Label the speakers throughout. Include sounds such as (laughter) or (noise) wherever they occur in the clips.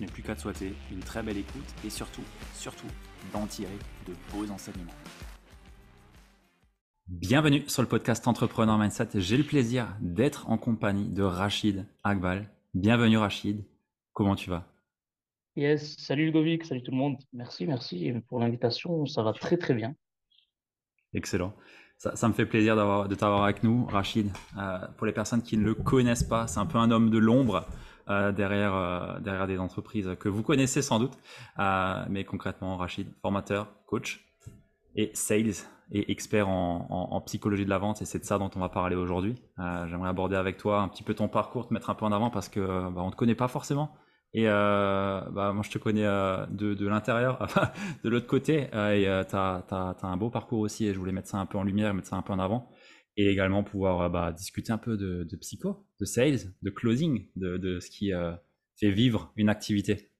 Speaker 1: n'ai plus qu'à te souhaiter une très belle écoute et surtout, surtout, d'en tirer de beaux enseignements. Bienvenue sur le podcast Entrepreneur Mindset. J'ai le plaisir d'être en compagnie de Rachid Akbal. Bienvenue Rachid. Comment tu vas?
Speaker 2: Yes, salut Ludovic, salut tout le monde. Merci, merci pour l'invitation. Ça va très très bien.
Speaker 1: Excellent. Ça, me fait plaisir de t'avoir avec nous, Rachid. Euh, pour les personnes qui ne le connaissent pas, c'est un peu un homme de l'ombre derrière, euh, derrière des entreprises que vous connaissez sans doute. mais concrètement, Rachid, formateur, coach et sales et expert en, psychologie de la vente et c'est de ça dont on va parler aujourd'hui. Euh, j'aimerais aborder avec toi un petit peu ton parcours, te mettre un peu en avant parce que euh, bah, on te connaît pas forcément. Et euh, bah, moi, je te connais de, de l'intérieur, (laughs) de l'autre côté, et tu as, un beau parcours aussi, et je voulais mettre ça un peu en lumière, mettre ça un peu en avant, et également pouvoir bah, discuter un peu de, psycho, de sales, de closing, de, ce qui fait vivre une activité.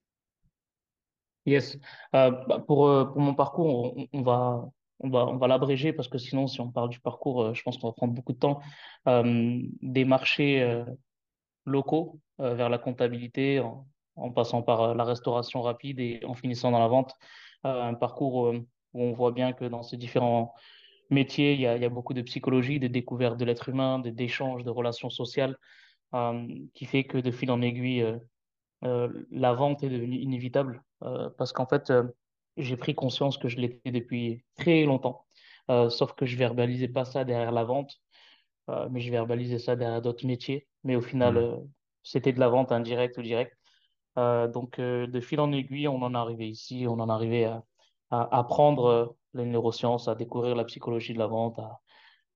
Speaker 2: Yes. Bah, pour, mon parcours, on va, on va, on va l'abréger parce que sinon, si on parle du parcours, euh, je pense qu'on va prendre beaucoup de temps. Euh, des marchés euh, locaux vers la comptabilité, en, passant par la restauration rapide et en finissant dans la vente. un parcours où on voit bien que dans ces différents métiers, il y a, il y a beaucoup de psychologie, de découverte de l'être humain, d'échanges, de relations sociales, qui fait que de fil en aiguille, la vente est devenue inévitable parce qu'en fait, j'ai pris conscience que je l'étais depuis très longtemps. Euh, sauf que je verbalisais pas ça derrière la vente, euh, mais je verbalisais ça derrière d'autres métiers. Mais au final, mmh. euh, c'était de la vente indirecte ou directe. donc, de fil en aiguille, on en est arrivé ici, on en est arrivé à, à apprendre les neurosciences, à découvrir la psychologie de la vente,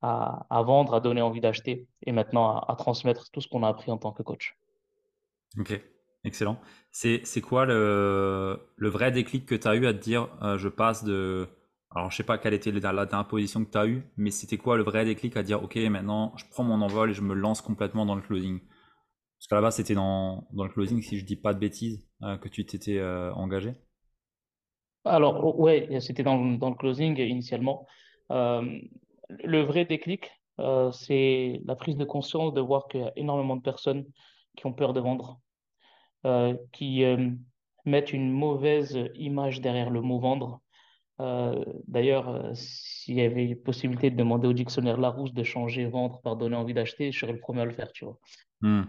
Speaker 2: à, vendre, à donner envie d'acheter et maintenant à, transmettre tout ce qu'on a appris en tant que coach.
Speaker 1: Ok. Excellent. C'est, quoi le, vrai déclic que tu as eu à te dire euh, je passe de. Alors, je sais pas quelle était la, dernière position que tu as eue, mais c'était quoi le vrai déclic à dire ok, maintenant je prends mon envol et je me lance complètement dans le closing? Parce qu'à la base, c'était dans, dans, le closing, si je dis pas de bêtises, euh, que tu t'étais euh, engagé
Speaker 2: Alors, oh, ouais, c'était dans, dans, le closing initialement. le vrai déclic, c'est la prise de conscience de voir qu'il y a énormément de personnes qui ont peur de vendre euh, qui euh, mettent une mauvaise image derrière le mot vendre. Euh, d'ailleurs, s'il y avait possibilité de demander au dictionnaire Larousse de changer vendre par donner envie d'acheter, je serais le premier à le faire, tu vois. Hmm.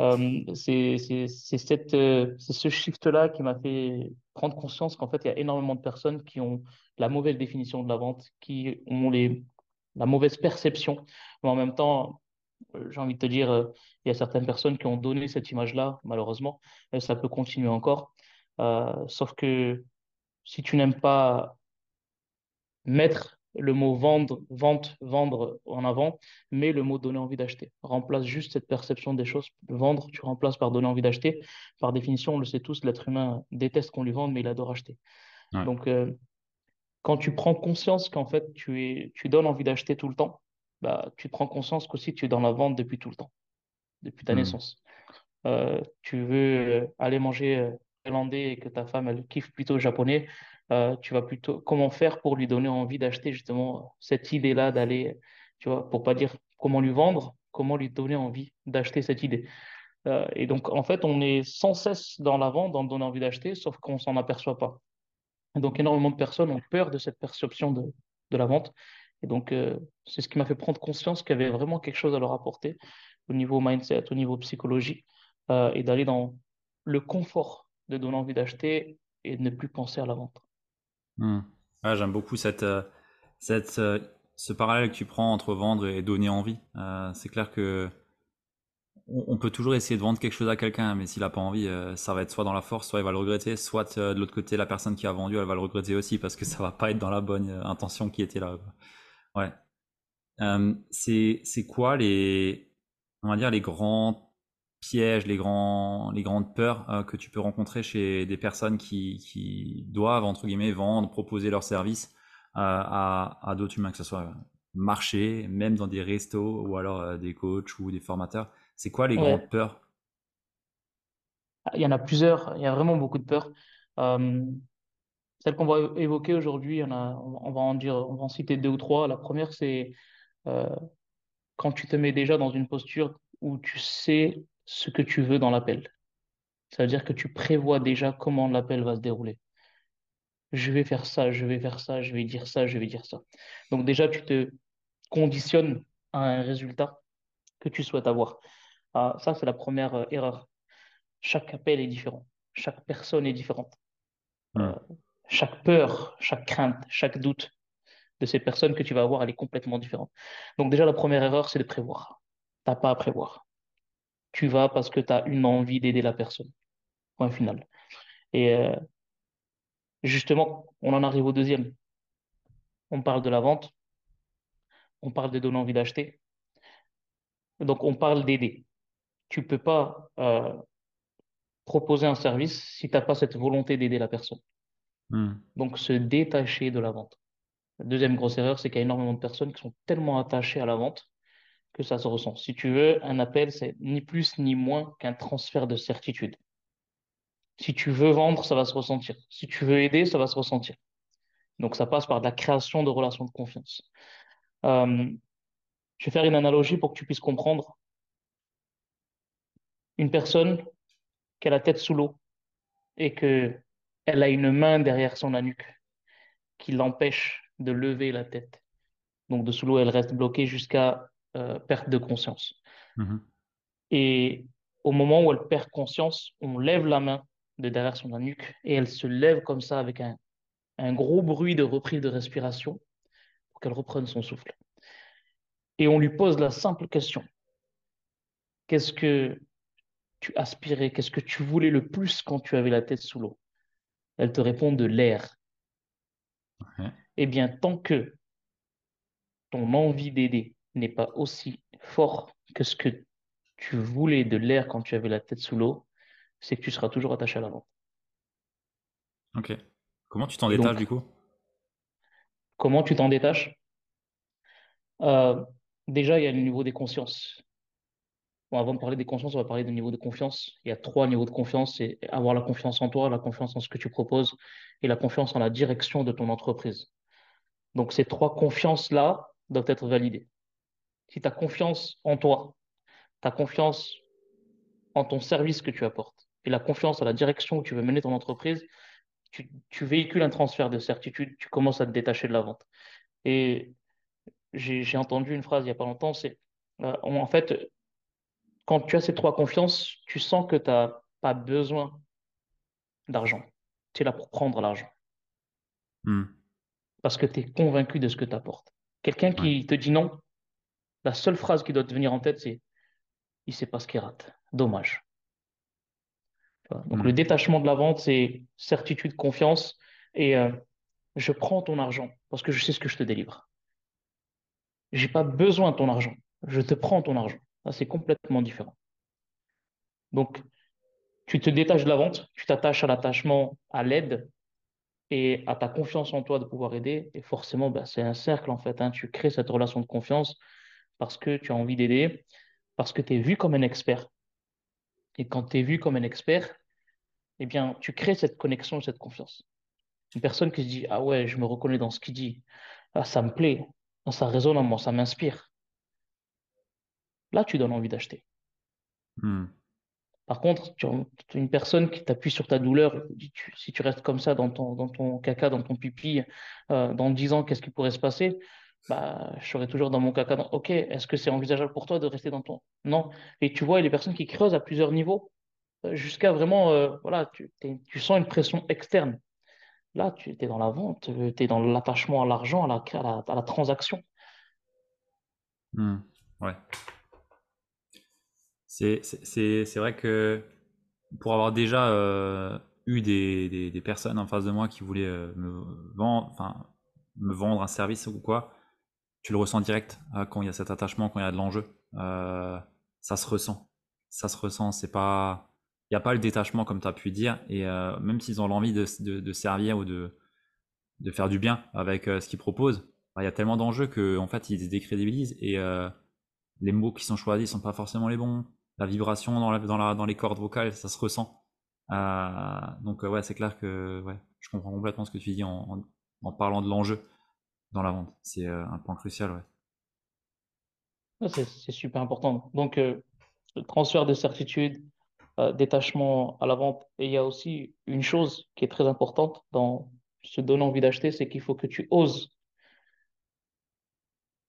Speaker 2: c'est ce shift-là qui m'a fait prendre conscience qu'en fait, il y a énormément de personnes qui ont la mauvaise définition de la vente, qui ont les, la mauvaise perception, mais en même temps, euh, j'ai envie de te dire, euh, il y a certaines personnes qui ont donné cette image-là, malheureusement, et ça peut continuer encore. Euh, sauf que si tu n'aimes pas mettre le mot vendre, vente, vendre en avant, mais le mot donner envie d'acheter. Remplace juste cette perception des choses. Vendre, tu remplaces par donner envie d'acheter. Par définition, on le sait tous, l'être humain déteste qu'on lui vende, mais il adore acheter. Donc, quand tu prends conscience qu'en fait, tu, es, tu donnes envie d'acheter tout le temps, bah, tu prends conscience qu'aussi tu es dans la vente depuis tout le temps, depuis ta hmm. naissance. Euh, tu veux euh, aller manger euh, thaïlandais et que ta femme elle kiffe plutôt japonais, tu vas plutôt comment faire pour lui donner envie d'acheter justement cette idée-là d'aller, tu vois, pour pas dire comment lui vendre, comment lui donner envie d'acheter cette idée. et donc en fait, on est sans cesse dans la vente, dans donner envie d'acheter, sauf qu'on s'en aperçoit pas. Et donc, énormément de personnes ont peur de cette perception de, de la vente. Et donc, euh, c'est ce qui m'a fait prendre conscience qu'il y avait vraiment quelque chose à leur apporter au niveau mindset, au niveau psychologie, euh, et d'aller dans le confort de donner envie d'acheter et de ne plus penser à la vente.
Speaker 1: Hmm. J'aime beaucoup cette, euh, cette, ce parallèle que tu prends entre vendre et donner envie. c'est clair que on peut toujours essayer de vendre quelque chose à quelqu'un, mais s'il n'a pas envie, euh, ça va être soit dans la force, soit il va le regretter, soit euh, de l'autre côté, la personne qui a vendu, elle va le regretter aussi parce que ça va pas être dans la bonne euh, intention qui était là. Ouais. c'est quoi les on va dire les grands pièges, les grands les grandes peurs que tu peux rencontrer chez des personnes qui qui doivent entre guillemets vendre, proposer leurs services à à d'autres humains, que ce soit marché, même dans des restos ou alors des coachs ou des formateurs. C'est quoi les grandes peurs?
Speaker 2: Il y en a plusieurs, il y a vraiment beaucoup de peurs. Euh, celles qu'on va évoquer aujourd'hui, on, on va en dire, on va en citer deux ou trois. La première, c'est euh, quand tu te mets déjà dans une posture où tu sais ce que tu veux dans l'appel. Ça veut dire que tu prévois déjà comment l'appel va se dérouler. Je vais faire ça, je vais faire ça, je vais dire ça, je vais dire ça. Donc déjà, tu te conditionnes à un résultat que tu souhaites avoir. Ah, ça, c'est la première euh, erreur. Chaque appel est différent. Chaque personne est différente. Euh, chaque peur, chaque crainte, chaque doute de ces personnes que tu vas avoir, elle est complètement différente. Donc déjà, la première erreur, c'est de prévoir. Tu n'as pas à prévoir. Tu vas parce que tu as une envie d'aider la personne. Point final. Et euh, justement, on en arrive au deuxième. On parle de la vente. On parle de donner envie d'acheter. Donc, on parle d'aider tu peux pas euh, proposer un service si tu n'as pas cette volonté d'aider la personne. Hmm. Donc, se détacher de la vente. La deuxième grosse erreur, c'est qu'il y a énormément de personnes qui sont tellement attachées à la vente que ça se ressent. Si tu veux, un appel, c'est ni plus ni moins qu'un transfert de certitude. Si tu veux vendre, ça va se ressentir. Si tu veux aider, ça va se ressentir. Donc, ça passe par de la création de relations de confiance. Euh, je vais faire une analogie pour que tu puisses comprendre une personne qui a la tête sous l'eau et que elle a une main derrière son nuque qui l'empêche de lever la tête. Donc de sous l'eau, elle reste bloquée jusqu'à euh, perte de conscience. Mm-hmm. Et au moment où elle perd conscience, on lève la main de derrière son nuque et elle se lève comme ça avec un, un gros bruit de reprise de respiration pour qu'elle reprenne son souffle. Et on lui pose la simple question. Qu'est-ce que tu aspirais, qu'est-ce que tu voulais le plus quand tu avais la tête sous l'eau? Elle te répond de l'air. Eh bien, tant que ton envie d'aider n'est pas aussi fort que ce que tu voulais de l'air quand tu avais la tête sous l'eau, c'est que tu seras toujours attaché à la vente.
Speaker 1: Ok. Comment tu t'en détaches du coup?
Speaker 2: Comment tu t'en détaches? Euh, Déjà, il y a le niveau des consciences avant de parler des consciences, on va parler du niveau de confiance. Il y a trois niveaux de confiance. C'est avoir la confiance en toi, la confiance en ce que tu proposes et la confiance en la direction de ton entreprise. Donc ces trois confiances-là doivent être validées. Si tu as confiance en toi, tu as confiance en ton service que tu apportes et la confiance en la direction où tu veux mener ton entreprise, tu, véhicules un transfert de certitude, tu commences à te détacher de la vente. Et j'ai entendu une phrase il n'y a pas longtemps, c'est euh, en fait, quand tu as ces trois confiances, tu sens que tu n'as pas besoin d'argent. Tu es là pour prendre l'argent. Hmm. Parce que tu es convaincu de ce que tu apportes. Quelqu'un qui te dit non, la seule phrase qui doit te venir en tête, c'est il ne sait pas ce qu'il rate. Dommage. Donc le hmm. détachement de la vente, c'est certitude, confiance et euh, je prends ton argent parce que je sais ce que je te délivre. Je n'ai pas besoin de ton argent. Je te prends ton argent c'est complètement différent. Donc, tu te détaches de la vente, tu t'attaches à l'attachement à l'aide et à ta confiance en toi de pouvoir aider. Et forcément, ben, c'est un cercle en fait. Hein. Tu crées cette relation de confiance parce que tu as envie d'aider, parce que tu es vu comme un expert. Et quand tu es vu comme un expert, eh bien, tu crées cette connexion, cette confiance. Une personne qui se dit Ah ouais, je me reconnais dans ce qu'il dit, ah, ça me plaît, ça résonne en moi, ça m'inspire là, tu donnes envie d'acheter. Hmm. Par contre, tu, une personne qui t'appuie sur ta douleur, si tu restes comme ça dans ton, dans ton caca, dans ton pipi, euh, dans 10 ans, qu'est-ce qui pourrait se passer? Bah, je serai toujours dans mon caca. Ok, est-ce que c'est envisageable pour toi de rester dans ton... Non. Et tu vois, il y a des personnes qui creusent à plusieurs niveaux, euh, jusqu'à vraiment, euh, voilà, tu, tu sens une pression externe. Là, tu es dans la vente, tu es dans l'attachement à l'argent, à la, à la, à la transaction.
Speaker 1: Hmm. Ouais. C'est vrai que pour avoir déjà euh, eu des, des- personnes en face de moi qui voulaient euh, me vendre, me vendre un service ou quoi, tu le ressens direct hein, quand il y a cet attachement, quand il y a de l'enjeu. Euh, ça se ressent. Ça se ressent. C'est pas, il n'y a pas le détachement comme tu as pu dire. Et euh, même s'ils ont l'envie de, servir ou de, faire du bien avec euh, ce qu'ils proposent, bah, il y a tellement d'enjeux qu'en en fait ils se décrédibilisent et euh, les mots qui sont choisis sont pas forcément les bons. La vibration dans, les cordes vocales, ça se ressent. Euh, donc euh, ouais, c'est clair que je comprends complètement ce que tu dis en parlant de l'enjeu dans la vente. C'est euh, un point crucial, ouais.
Speaker 2: C'est super important. Donc, euh, le transfert de certitude, euh, détachement à la vente. Et il y a aussi une chose qui est très importante dans se donner envie d'acheter, c'est qu'il faut que tu oses.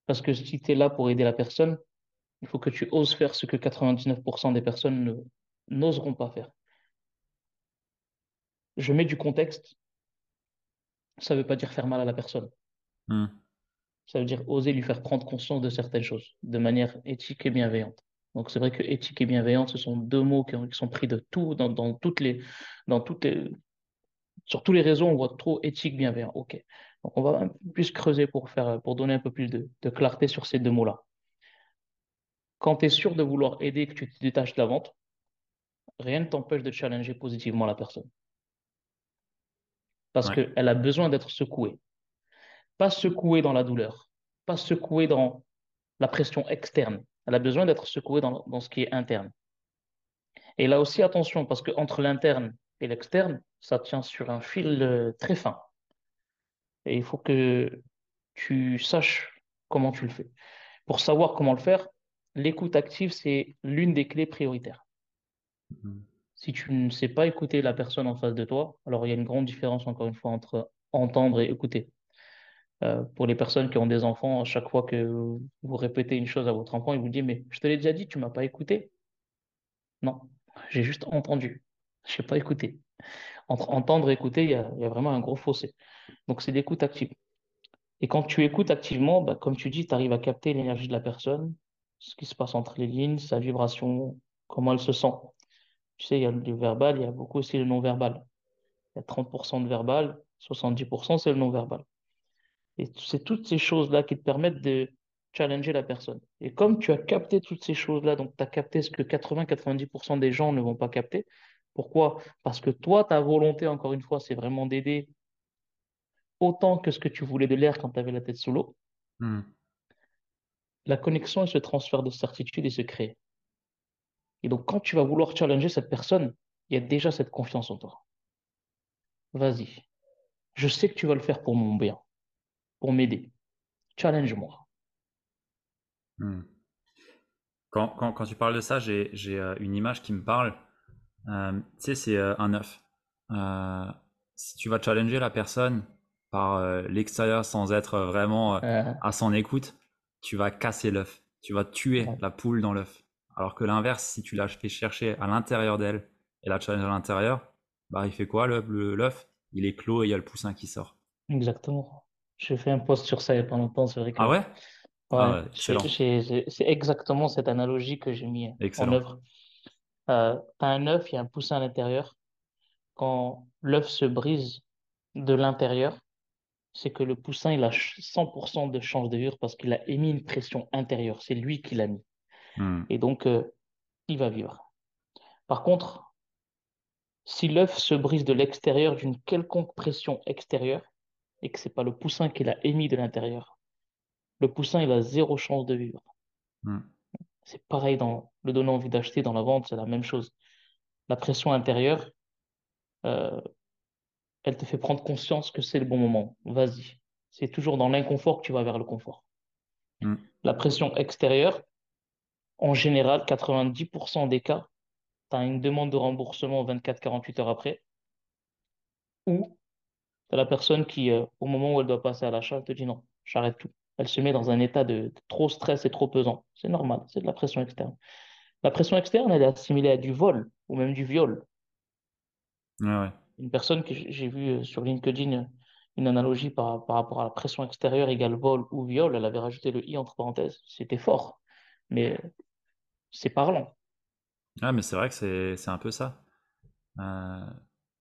Speaker 2: Parce que si tu es là pour aider la personne, il faut que tu oses faire ce que 99% des personnes ne- n'oseront pas faire. Je mets du contexte, ça ne veut pas dire faire mal à la personne.
Speaker 1: Hmm.
Speaker 2: Ça veut dire oser lui faire prendre conscience de certaines choses de manière éthique et bienveillante. Donc c'est vrai que éthique et bienveillante, ce sont deux mots qui, ont- qui sont pris de tout, dans, dans toutes les, dans toutes les, sur tous les réseaux, on voit trop éthique, bienveillant. OK. Donc on va un peu plus creuser pour faire, pour donner un peu plus de, de clarté sur ces deux mots-là. Quand tu es sûr de vouloir aider et que tu te détaches de la vente, rien ne t'empêche de challenger positivement la personne. Parce
Speaker 1: Ouais.
Speaker 2: qu'elle a besoin d'être secouée. Pas secouée dans la douleur, pas secouée dans la pression externe. Elle a besoin d'être secouée dans, dans ce qui est interne. Et là aussi, attention, parce qu'entre l'interne et l'externe, ça tient sur un fil euh, très fin. Et il faut que tu saches comment tu le fais. Pour savoir comment le faire, l'écoute active, c'est l'une des clés prioritaires.
Speaker 1: Hmm.
Speaker 2: Si tu ne sais pas écouter la personne en face de toi, alors il y a une grande différence, encore une fois, entre entendre et écouter. Euh, pour les personnes qui ont des enfants, à chaque fois que vous répétez une chose à votre enfant, il vous dit, mais je te l'ai déjà dit, tu m'as pas écouté. Non, j'ai juste entendu. Je n'ai pas écouté. Entre entendre et écouter, il y a, il y a vraiment un gros fossé. Donc, c'est l'écoute active. Et quand tu écoutes activement, bah, comme tu dis, tu arrives à capter l'énergie de la personne, ce qui se passe entre les lignes, sa vibration, comment elle se sent. Tu sais, il y a le verbal, il y a beaucoup aussi le non-verbal. Il y a 30% de verbal, 70% c'est le non-verbal. Et c'est toutes ces choses-là qui te permettent de challenger la personne. Et comme tu as capté toutes ces choses-là, donc tu as capté ce que 80-90% des gens ne vont pas capter. Pourquoi? Parce que toi, ta volonté, encore une fois, c'est vraiment d'aider autant que ce que tu voulais de l'air quand tu avais la tête sous l'eau.
Speaker 1: Hmm.
Speaker 2: La connexion et ce transfert de certitude et se crée. Et donc, quand tu vas vouloir challenger cette personne, il y a déjà cette confiance en toi. Vas-y. Je sais que tu vas le faire pour mon bien, pour m'aider. Challenge-moi.
Speaker 1: Hmm. Quand, quand, quand tu parles de ça, j'ai euh, une image qui me parle. Euh, tu sais, c'est euh, un œuf. Euh, si tu vas challenger la personne par euh, l'extérieur sans être vraiment à son écoute, tu vas casser l'œuf. Tu vas tuer
Speaker 2: ouais.
Speaker 1: la poule dans l'œuf. Alors que l'inverse, si tu la fais chercher à l'intérieur d'elle et la challenge à l'intérieur, bah il fait quoi L'œuf, il est clos et il y a le poussin qui sort.
Speaker 2: Exactement. J'ai fait un post sur ça il n'y a pas longtemps. C'est vrai que
Speaker 1: Ah ouais? Ah
Speaker 2: ouais,
Speaker 1: ouais,
Speaker 2: j'ai-
Speaker 1: excellent.
Speaker 2: j'ai- j'ai- c'est exactement cette analogie que j'ai mis en
Speaker 1: Excellent.
Speaker 2: œuvre. Euh, tu as un œuf, il y a un poussin à l'intérieur. Quand l'œuf se brise de l'intérieur, c'est que le poussin, il a ch- 100% de chance de vivre parce qu'il a émis une pression intérieure. C'est lui qui l'a mis.
Speaker 1: Hmm.
Speaker 2: Et donc, euh, il va vivre. Par contre, si l'œuf se brise de l'extérieur d'une quelconque pression extérieure et que c'est pas le poussin qui l'a émis de l'intérieur, le poussin, il a zéro chance de vivre.
Speaker 1: Hmm.
Speaker 2: C'est pareil dans le donner envie d'acheter, dans la vente, c'est la même chose. La pression intérieure, euh, elle te fait prendre conscience que c'est le bon moment. Vas-y. C'est toujours dans l'inconfort que tu vas vers le confort.
Speaker 1: Hmm.
Speaker 2: La pression extérieure, en général, 90% des cas, tu as une demande de remboursement 24-48 heures après, ou tu as la personne qui, euh, au moment où elle doit passer à l'achat, elle te dit non, j'arrête tout. Elle se met dans un état de, de trop stress et trop pesant. C'est normal, c'est de la pression externe. La pression externe, elle est assimilée à du vol ou même du viol.
Speaker 1: Ouais.
Speaker 2: Une personne que j'ai vue euh, sur LinkedIn, euh, une analogie par, par rapport à la pression extérieure égale vol ou viol, elle avait rajouté le i entre parenthèses. C'était fort, mais c'est parlant.
Speaker 1: Ah, mais c'est vrai que c'est c'est un peu ça. Euh,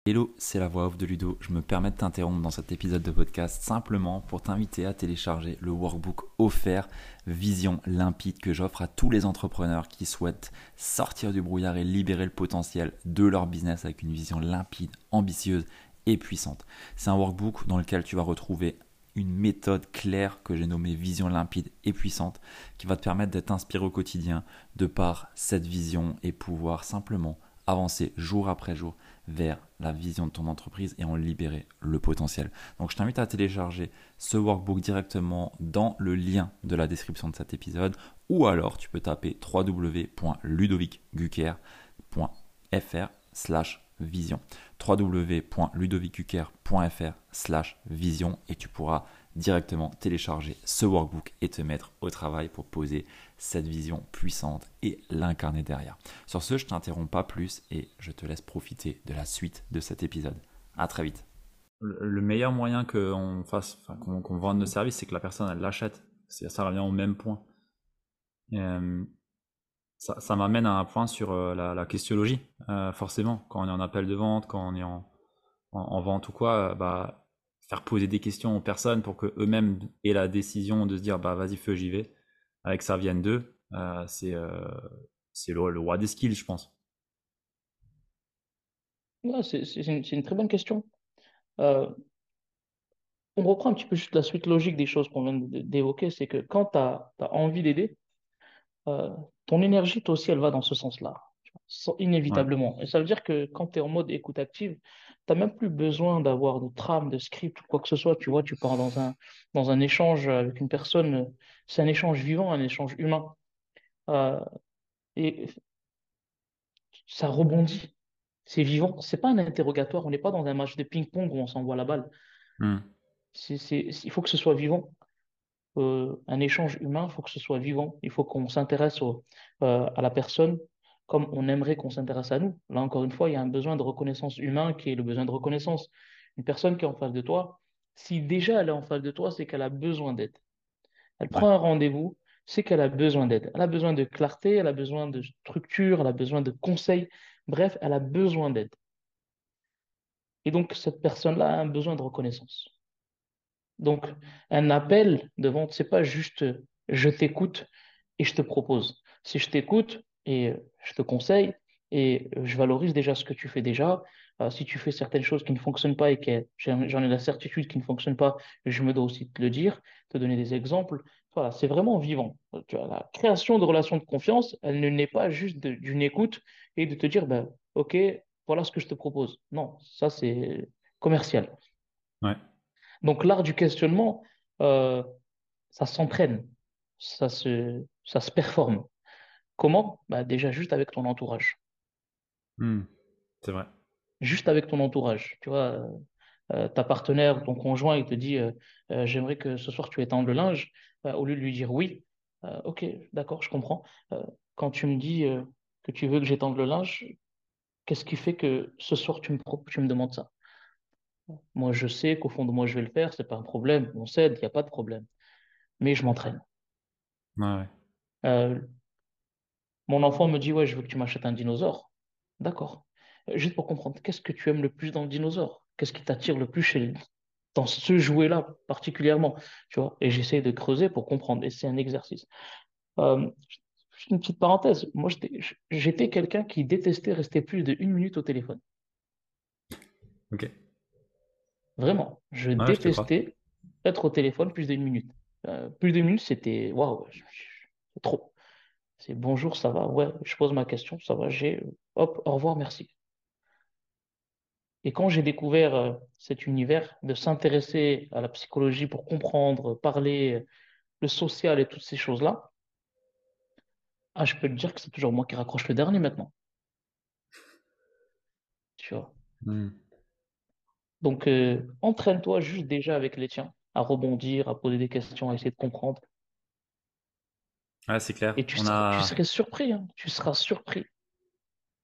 Speaker 1: Hello, c'est la voix off de Ludo. Je me permets de t'interrompre dans cet épisode de podcast simplement pour t'inviter à télécharger le workbook offert Vision limpide que j'offre à tous les entrepreneurs qui souhaitent sortir du brouillard et libérer le potentiel de leur business avec une vision limpide, ambitieuse et puissante. C'est un workbook dans lequel tu vas retrouver une méthode claire que j'ai nommée vision limpide et puissante qui va te permettre d'être inspiré au quotidien de par cette vision et pouvoir simplement avancer jour après jour vers la vision de ton entreprise et en libérer le potentiel. Donc je t'invite à télécharger ce workbook directement dans le lien de la description de cet épisode ou alors tu peux taper www.ludovicgucker.fr slash vision www.ludovicgucker.fr slash vision et tu pourras directement télécharger ce workbook et te mettre au travail pour poser cette vision puissante et l'incarner derrière. Sur ce, je t'interromps pas plus et je te laisse profiter de la suite de cet épisode. À très vite. Le meilleur moyen qu'on fasse, enfin, qu'on vende nos services, c'est que la personne elle l'achète. Ça revient au même point. Euh, ça, m'amène à un point sur euh, la, la questiologie. Euh, forcément, quand on est en appel de vente, quand on est en, en, en vente ou quoi, euh, bah, faire poser des questions aux personnes pour que eux-mêmes aient la décision de se dire bah vas-y feu j'y vais, avec ça vienne d'eux, euh, c'est euh, c'est le, le roi des skills, je pense.
Speaker 2: Ouais, c'est c'est une, c'est une très bonne question. Euh, on reprend un petit peu juste la suite logique des choses qu'on vient d'évoquer, c'est que quand tu as, envie d'aider, ton énergie, toi aussi, elle va dans ce sans-
Speaker 1: Ouais,
Speaker 2: inévitablement. Et ça veut dire que quand tu es en mode écoute active, n'as même plus besoin d'avoir de trame, de script ou quoi que ce soit. Tu vois, tu pars dans un, dans un échange avec une personne, c'est un échange vivant, un échange humain. Euh, et ça rebondit, c'est vivant. C'est pas un interrogatoire, on n'est pas dans un match de ping-pong où on s'envoie la balle.
Speaker 1: Hmm.
Speaker 2: Il faut que ce soit vivant. euh, un échange humain, il faut que ce soit vivant. Il faut qu'on s'intéresse euh, à la personne comme on aimerait qu'on s'intéresse à nous. Là, encore une fois, il y a un besoin de reconnaissance humain qui est le besoin de reconnaissance. Une personne qui est en face de toi, si déjà elle est en face de toi, c'est qu'elle a besoin d'aide. Elle
Speaker 1: ouais,
Speaker 2: prend un rendez-vous, c'est qu'elle a besoin d'aide. Elle a besoin de clarté, elle a besoin de structure, elle a besoin de conseils. Bref, elle a besoin d'aide. Et donc, cette personne-là a un besoin de reconnaissance. Donc, un appel de vente, c'est pas juste je t'écoute et je te propose. Si je t'écoute et euh, je te conseille et euh, je valorise déjà ce que tu fais déjà, euh, si tu fais certaines choses qui ne fonctionnent pas et que j'en ai la certitude qui ne fonctionnent pas, je me dois aussi te le dire, te donner des exemples. Voilà, c'est vraiment vivant. Tu vois, la création de relations de confiance, elle ne naît pas juste d'une écoute et de te dire, ben, OK, voilà ce que je te propose. Non, ça c'est commercial.
Speaker 1: ouais.
Speaker 2: Donc l'art du questionnement, euh, ça s'entraîne, ça se, ça se performe. Comment? Bah, déjà juste avec ton entourage.
Speaker 1: Hmm. C'est vrai.
Speaker 2: Juste avec ton entourage. Tu vois, euh, euh, ta partenaire, ton conjoint, il te dit euh, euh, j'aimerais que ce soir tu étendes le linge. Euh, au lieu de lui dire oui, ok, d'accord, je comprends. Quand tu me dis que tu veux que j'étende le linge, qu'est-ce qui fait que ce soir tu me, pro- tu me demandes ça? Moi, je sais qu'au fond de moi, je vais le faire, c'est pas un problème. On s'aide, il n'y a pas de problème. Mais je m'entraîne.
Speaker 1: Ouais, ouais.
Speaker 2: Euh, Mon enfant me dit, ouais, je veux que tu m'achètes un dinosaure. D'accord. Euh, Juste pour comprendre, qu'est-ce que tu aimes le plus dans le dinosaure? Qu'est-ce qui t'attire le plus chez dans ce jouet-là particulièrement? Tu vois? Et j'essaie de creuser pour comprendre. Et c'est un exercice. Euh, une petite parenthèse. Moi, j'étais j'étais quelqu'un qui détestait rester plus de une minute au téléphone.
Speaker 1: Ok.
Speaker 2: Vraiment. Je
Speaker 1: crois.
Speaker 2: détestais être au téléphone plus d'une minute. Euh, plus d'une minute, c'était waouh, trop. C'est bonjour, ça va? Ouais, je pose ma question, ça va, j'ai. Hop, au revoir, merci. Et quand j'ai découvert euh, cet univers, de s'intéresser à la psychologie pour comprendre, parler, euh, le social et toutes ces choses-là, ah, je peux te dire que c'est toujours moi qui raccroche le dernier maintenant. tu vois?
Speaker 1: Hmm.
Speaker 2: Donc, euh, entraîne-toi juste déjà avec les tiens, à rebondir, à poser des questions, à essayer de comprendre.
Speaker 1: Ouais, c'est clair.
Speaker 2: Et tu
Speaker 1: On
Speaker 2: seras, tu
Speaker 1: a,
Speaker 2: serais surpris, hein. Tu seras surpris.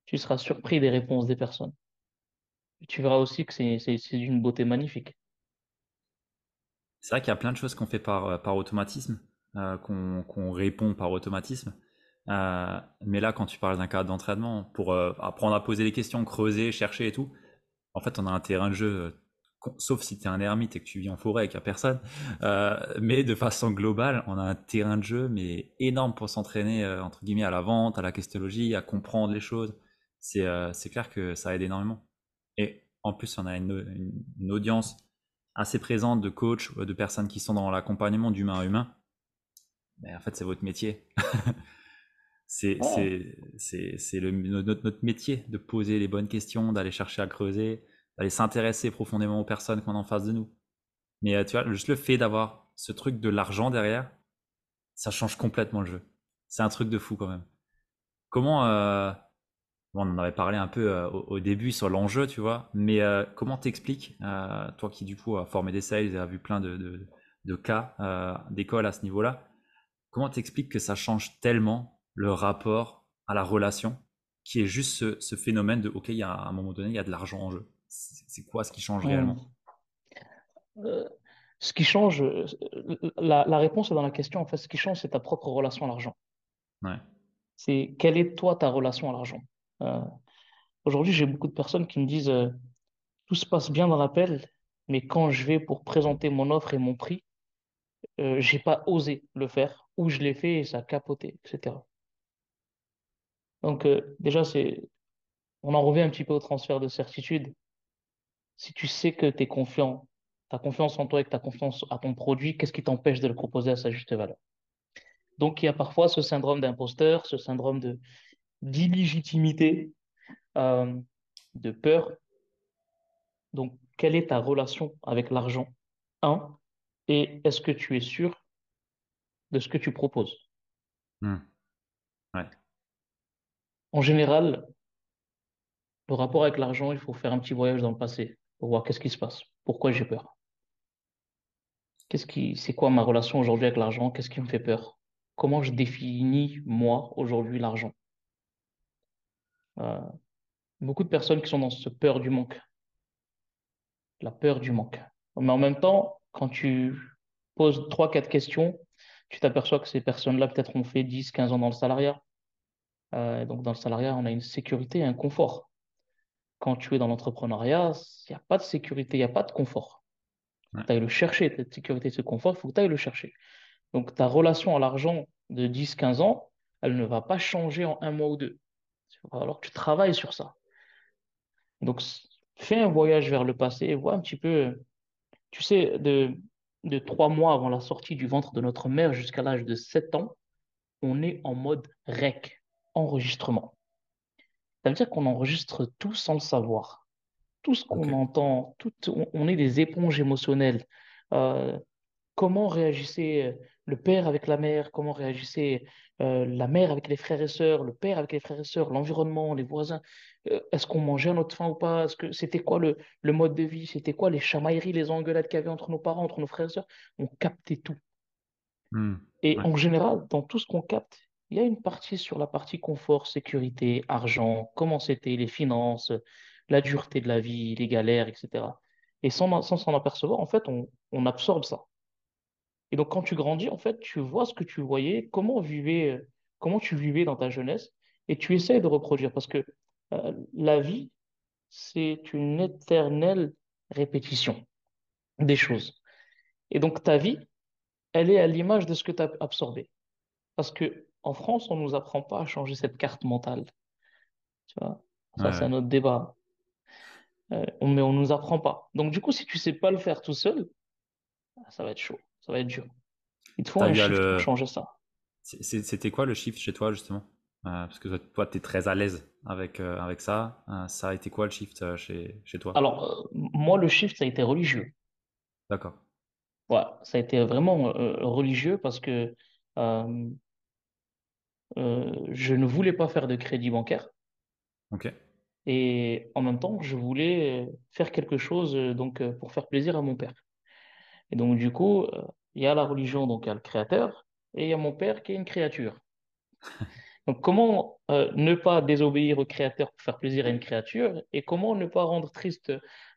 Speaker 2: Tu seras surpris des réponses des personnes. Tu verras aussi que c'est, c'est, c'est d'une beauté magnifique.
Speaker 1: c'est vrai qu'il y a plein de choses qu'on fait par, euh, par automatisme, euh, qu'on répond par automatisme. Euh, mais là, quand tu parles d'un cadre d'entraînement, pour euh, apprendre à poser les questions, creuser, chercher et tout, en fait, on a un terrain de jeu, sauf si tu es un ermite et que tu vis en forêt et qu'il n'y a personne. Euh, mais de façon globale, on a un terrain de jeu, mais énorme pour s'entraîner, euh, entre guillemets, à la vente, à la questologie, à comprendre les choses. C'est euh, clair que ça aide énormément. Et en plus, on a une, une- une audience assez présente de coachs, de personnes qui sont dans l'accompagnement d'humain à humain. Mais en fait, c'est votre métier. (laughs) C'est
Speaker 2: Oh,
Speaker 1: notre, notre métier de poser les bonnes questions, d'aller chercher à creuser, d'aller s'intéresser profondément aux personnes qu'on a en face de nous. Mais euh, tu vois, juste le fait d'avoir ce truc de l'argent derrière, ça change complètement le jeu. C'est un truc de fou quand même. Comment, euh, on en avait parlé un peu euh, au, début sur l'enjeu, tu vois, mais comment t'expliques, toi qui du coup a formé des sales et a vu plein de, de, cas d'école à ce niveau-là, comment t'expliques que ça change tellement le rapport à la relation, qui est juste ce, ce phénomène de, ok, il y a, à un moment donné, il y a de l'argent en jeu? C'est quoi ce qui change réellement?
Speaker 2: Euh, ce qui change, euh, la, la réponse est dans la question. En fait, ce qui change, c'est ta propre relation à l'argent.
Speaker 1: Ouais,
Speaker 2: C'est quelle est toi ta relation à l'argent? Euh, aujourd'hui, j'ai beaucoup de personnes qui me disent euh, tout se passe bien dans l'appel, mais quand je vais pour présenter mon offre et mon prix, j'ai pas osé le faire, ou je l'ai fait et ça a capoté, etc. Donc, déjà, c'est, on en revient un petit peu au transfert de certitude. Si tu sais que tu es confiant, tu as confiance en toi et que tu as confiance à ton produit, qu'est-ce qui t'empêche de le proposer à sa juste valeur? Donc, il y a parfois ce syndrome d'imposteur, ce syndrome de d'illégitimité, euh, de peur. Donc, quelle est ta relation avec l'argent? Un, et est-ce que tu es sûr de ce que tu proposes?
Speaker 1: Ouais,
Speaker 2: En général, le rapport avec l'argent, il faut faire un petit voyage dans le passé pour voir qu'est-ce qui se passe, pourquoi j'ai peur, qu'est-ce qui, c'est quoi ma relation aujourd'hui avec l'argent, qu'est-ce qui me fait peur, comment je définis moi aujourd'hui l'argent? Euh, beaucoup de personnes qui sont dans ce peur du manque, la peur du manque. Mais en même temps, quand tu poses trois, quatre questions, tu t'aperçois que ces personnes-là peut-être ont fait 10, 15 ans dans le salariat. Euh, donc dans le salariat, on a une sécurité un confort. Quand tu es dans l'entrepreneuriat, il n'y a pas de sécurité, il n'y a pas de confort.
Speaker 1: ouais,
Speaker 2: Tu ailles le chercher, cette sécurité, ce confort, il faut que tu ailles le chercher. Donc ta relation à l'argent de 10, 15 ans, elle ne va pas changer en un mois ou deux. Alors tu travailles sur ça. Donc fais un voyage vers le passé et vois un petit peu, tu sais, de, de trois mois avant la sortie du ventre de notre mère jusqu'à l'âge de 7 ans, on est en mode REC, enregistrement. Ça veut dire qu'on enregistre tout sans le savoir. Tout ce qu'on entend, tout, on, on est des éponges émotionnelles. Euh, comment réagissait euh, le père avec la mère, comment réagissait euh, la mère avec les frères et sœurs, le père avec les frères et sœurs, l'environnement, les voisins? Euh, est-ce qu'on mangeait à notre faim ou pas? Est-ce que c'était quoi le, le mode de vie? C'était quoi les chamailleries, les engueulades qu'il y avait entre nos parents, entre nos frères et sœurs? On captait tout.
Speaker 1: Hmm.
Speaker 2: Et
Speaker 1: Ouais,
Speaker 2: en général, dans tout ce qu'on capte, il y a une partie sur la partie confort, sécurité, argent, comment c'était, les finances, la dureté de la vie, les galères, etc. Et sans, s'en apercevoir, en fait, on, on absorbe ça. Et donc, quand tu grandis, en fait, tu vois ce que tu voyais, comment comment tu vivais dans ta jeunesse, et tu essaies de reproduire. Parce que euh, la vie, c'est une éternelle répétition des choses. Et donc, ta vie, elle est à l'image de ce que tu as absorbé. Parce que en France, on ne nous apprend pas à changer cette carte mentale. Tu vois?
Speaker 1: ouais,
Speaker 2: Ça, c'est un autre débat. Euh, mais on ne nous apprend pas. Donc, du coup, si tu sais pas le faire tout seul, ça va être chaud, ça va être dur. Il te faut un shift pour changer ça.
Speaker 1: C'était quoi le shift chez toi justement? Euh, parce que toi, tu es très à l'aise avec, euh, avec ça. Euh, ça a été quoi le shift chez, chez toi?
Speaker 2: Alors, moi, le shift, ça a été religieux.
Speaker 1: D'accord.
Speaker 2: Ouais, ça a été vraiment religieux parce que euh, je ne voulais pas faire de crédit bancaire.
Speaker 1: Ok.
Speaker 2: Et en même temps, je voulais faire quelque chose euh, donc euh, pour faire plaisir à mon père. Et donc du coup, euh, il y a la religion, donc il y a le créateur, et il y a mon père qui est une créature. (laughs) Donc comment euh, ne pas désobéir au créateur pour faire plaisir à une créature, et comment ne pas rendre triste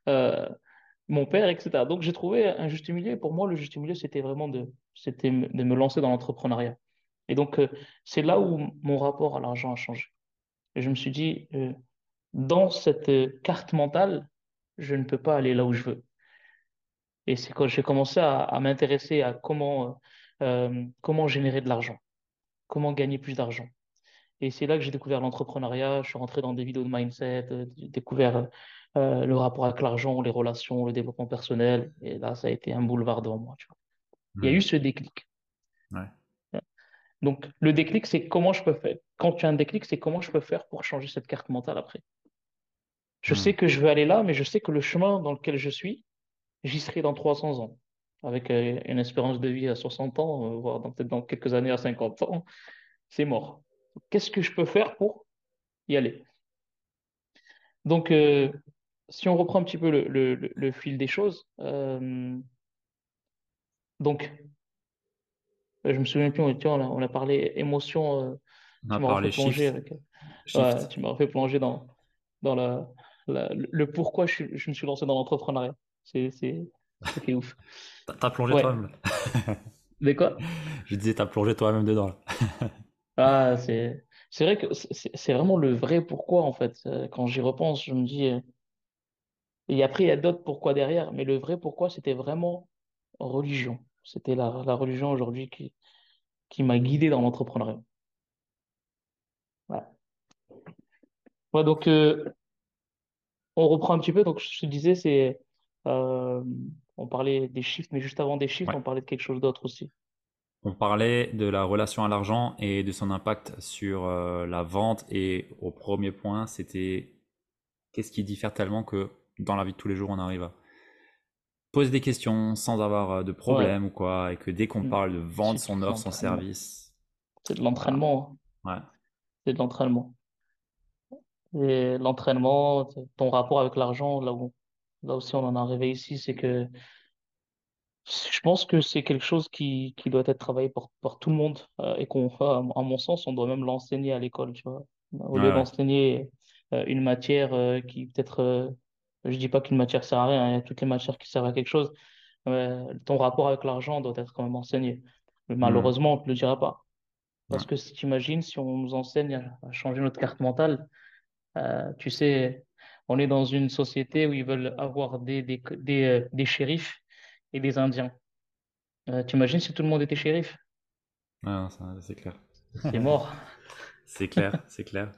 Speaker 2: euh, mon père, etc. Donc j'ai trouvé un juste milieu, pour moi, le juste milieu, c'était vraiment de, c'était de me lancer dans l'entrepreneuriat. Et donc, euh, c'est là où mon rapport à l'argent a changé. Et je me suis dit, euh, dans cette euh, carte mentale, je ne peux pas aller là où je veux. Et c'est quand j'ai commencé à, à m'intéresser à comment, comment générer de l'argent, comment gagner plus d'argent. Et c'est là que j'ai découvert l'entrepreneuriat, je suis rentré dans des vidéos de mindset, j'ai découvert le rapport avec l'argent, les relations, le développement personnel. Et là, ça a été un boulevard devant moi, tu vois. Il y a eu ce déclic.
Speaker 1: Ouais.
Speaker 2: Donc, le déclic, c'est comment je peux faire. Quand tu as un déclic, c'est comment je peux faire pour changer cette carte mentale après. Je
Speaker 1: Hmm.
Speaker 2: sais que je veux aller là, mais je sais que le chemin dans lequel je suis, j'y serai dans 300 ans. Avec euh, une espérance de vie à 60 ans, euh, voire peut-être dans quelques années à 50 ans, c'est mort. Qu'est-ce que je peux faire pour y aller? Donc, euh, si on reprend un petit peu le, le- le- le fil des choses, euh, donc, je me souviens plus, on, on a, on a parlé émotion, euh,
Speaker 1: On
Speaker 2: tu m'as
Speaker 1: parlé
Speaker 2: plonger avec, ouais, tu m'as refait plonger dans, dans la, la- le pourquoi je, me suis lancé dans l'entrepreneuriat. C'est, c'est, c'était (laughs) ouf.
Speaker 1: T'as plongé
Speaker 2: Ouais.
Speaker 1: toi-même. (laughs)
Speaker 2: Mais quoi?
Speaker 1: Je disais, t'as plongé toi-même dedans. (laughs)
Speaker 2: Ah, c'est, c'est vrai que c'est c'est- c'est vraiment le vrai pourquoi, en fait. Euh, Quand j'y repense, je me dis, euh, et après, il y a d'autres pourquoi derrière, mais le vrai pourquoi, c'était vraiment religion. C'était la, la religion aujourd'hui qui, qui m'a guidé dans l'entrepreneuriat. Ouais. Ouais, donc, euh, on reprend un petit peu. Donc, je te disais, c'est, euh, on parlait des chiffres, mais juste avant des chiffres,
Speaker 1: Ouais.
Speaker 2: on parlait de quelque chose d'autre aussi.
Speaker 1: On parlait de la relation à l'argent et de son impact sur euh, la vente. Et au premier point, c'était qu'est-ce qui diffère tellement que dans la vie de tous les jours, on arrive à poser des questions sans avoir euh, de
Speaker 2: Ouais,
Speaker 1: problème ou quoi. Et que dès qu'on
Speaker 2: Mm.
Speaker 1: parle de vendre son offre, son service,
Speaker 2: C'est de l'entraînement. hein.
Speaker 1: ouais.
Speaker 2: C'est de l'entraînement. Et l'entraînement, ton rapport avec l'argent, là où, là aussi on en est arrivé ici, c'est que je pense que c'est quelque chose qui, qui doit être travaillé par, par tout le monde euh, et qu'on, à à mon sens, on doit même l'enseigner à l'école, tu vois. Au
Speaker 1: Ouais,
Speaker 2: lieu d'enseigner euh, une matière euh, qui peut-être, je dis pas qu'une matière sert à rien, il y a toutes les matières qui servent à quelque chose, euh, ton rapport avec l'argent doit être quand même enseigné. Mais
Speaker 1: Hmm.
Speaker 2: malheureusement, on ne te le dira pas. Parce que si tu imagines, si on nous enseigne à, à changer notre carte mentale, euh, tu sais, on est dans une société où ils veulent avoir des, des, des, euh, des shérifs et des Indiens. Euh, tu imagines si tout le monde était shérif?
Speaker 1: Ça, c'est clair.
Speaker 2: C'est mort. (laughs)
Speaker 1: C'est clair, c'est clair.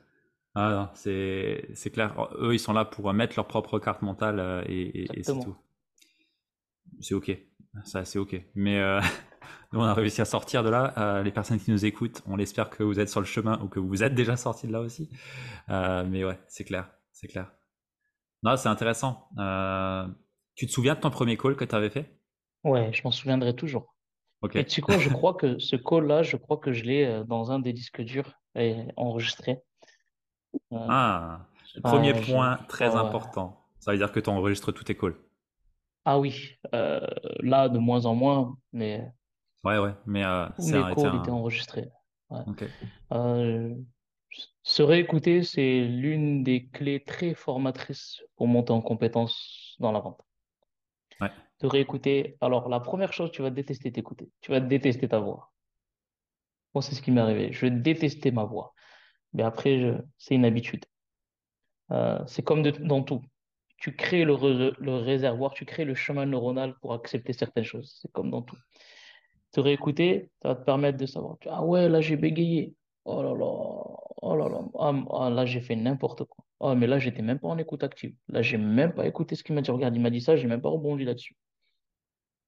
Speaker 1: Ah non, c'est clair. Eux, ils sont là pour mettre leur propre carte mentale euh, et, et- et c'est tout. C'est ok. Ça, c'est ok. Mais euh, (laughs) nous, on a réussi à sortir de là. Euh, les personnes qui nous écoutent, on espère que vous êtes sur le chemin ou que vous êtes déjà sortis de là aussi. Euh, mais ouais, c'est clair, c'est clair. Non, c'est intéressant. Tu te souviens de ton premier call que tu avais fait?
Speaker 2: Ouais, je m'en souviendrai toujours. Et tu sais quoi, je crois que ce call-là, je crois que je l'ai dans un des disques durs et enregistré. Euh,
Speaker 1: Ah, premier point très important. Ça veut dire que tu enregistres tous tes calls.
Speaker 2: Ah oui, euh, là, de moins en moins, mais
Speaker 1: Ouais, ouais, mais euh, c'est un, été
Speaker 2: calls étaient
Speaker 1: un...
Speaker 2: enregistrés. Ouais.
Speaker 1: Ok.
Speaker 2: Euh, se réécouter, c'est l'une des clés très formatrices pour monter en compétence dans la vente.
Speaker 1: Ouais.
Speaker 2: Te réécouter. Alors, la première chose, tu vas détester t'écouter. Tu vas détester ta voix. Moi, c'est ce qui m'est arrivé. Je détestais ma voix. Mais après, c'est une habitude. Euh, c'est comme dans tout. Tu crées le, réservoir, tu crées le chemin neuronal pour accepter certaines choses. C'est comme dans tout. Te réécouter, ça va te permettre de savoir. Ah ouais, là, j'ai bégayé. Oh là là. Oh là là. Ah, ah, là, j'ai fait n'importe quoi. Oh, mais là, j'étais même pas en écoute active. Là, j'ai même pas écouté ce qu'il m'a dit. Regarde, il m'a dit ça, j'ai même pas rebondi là-dessus.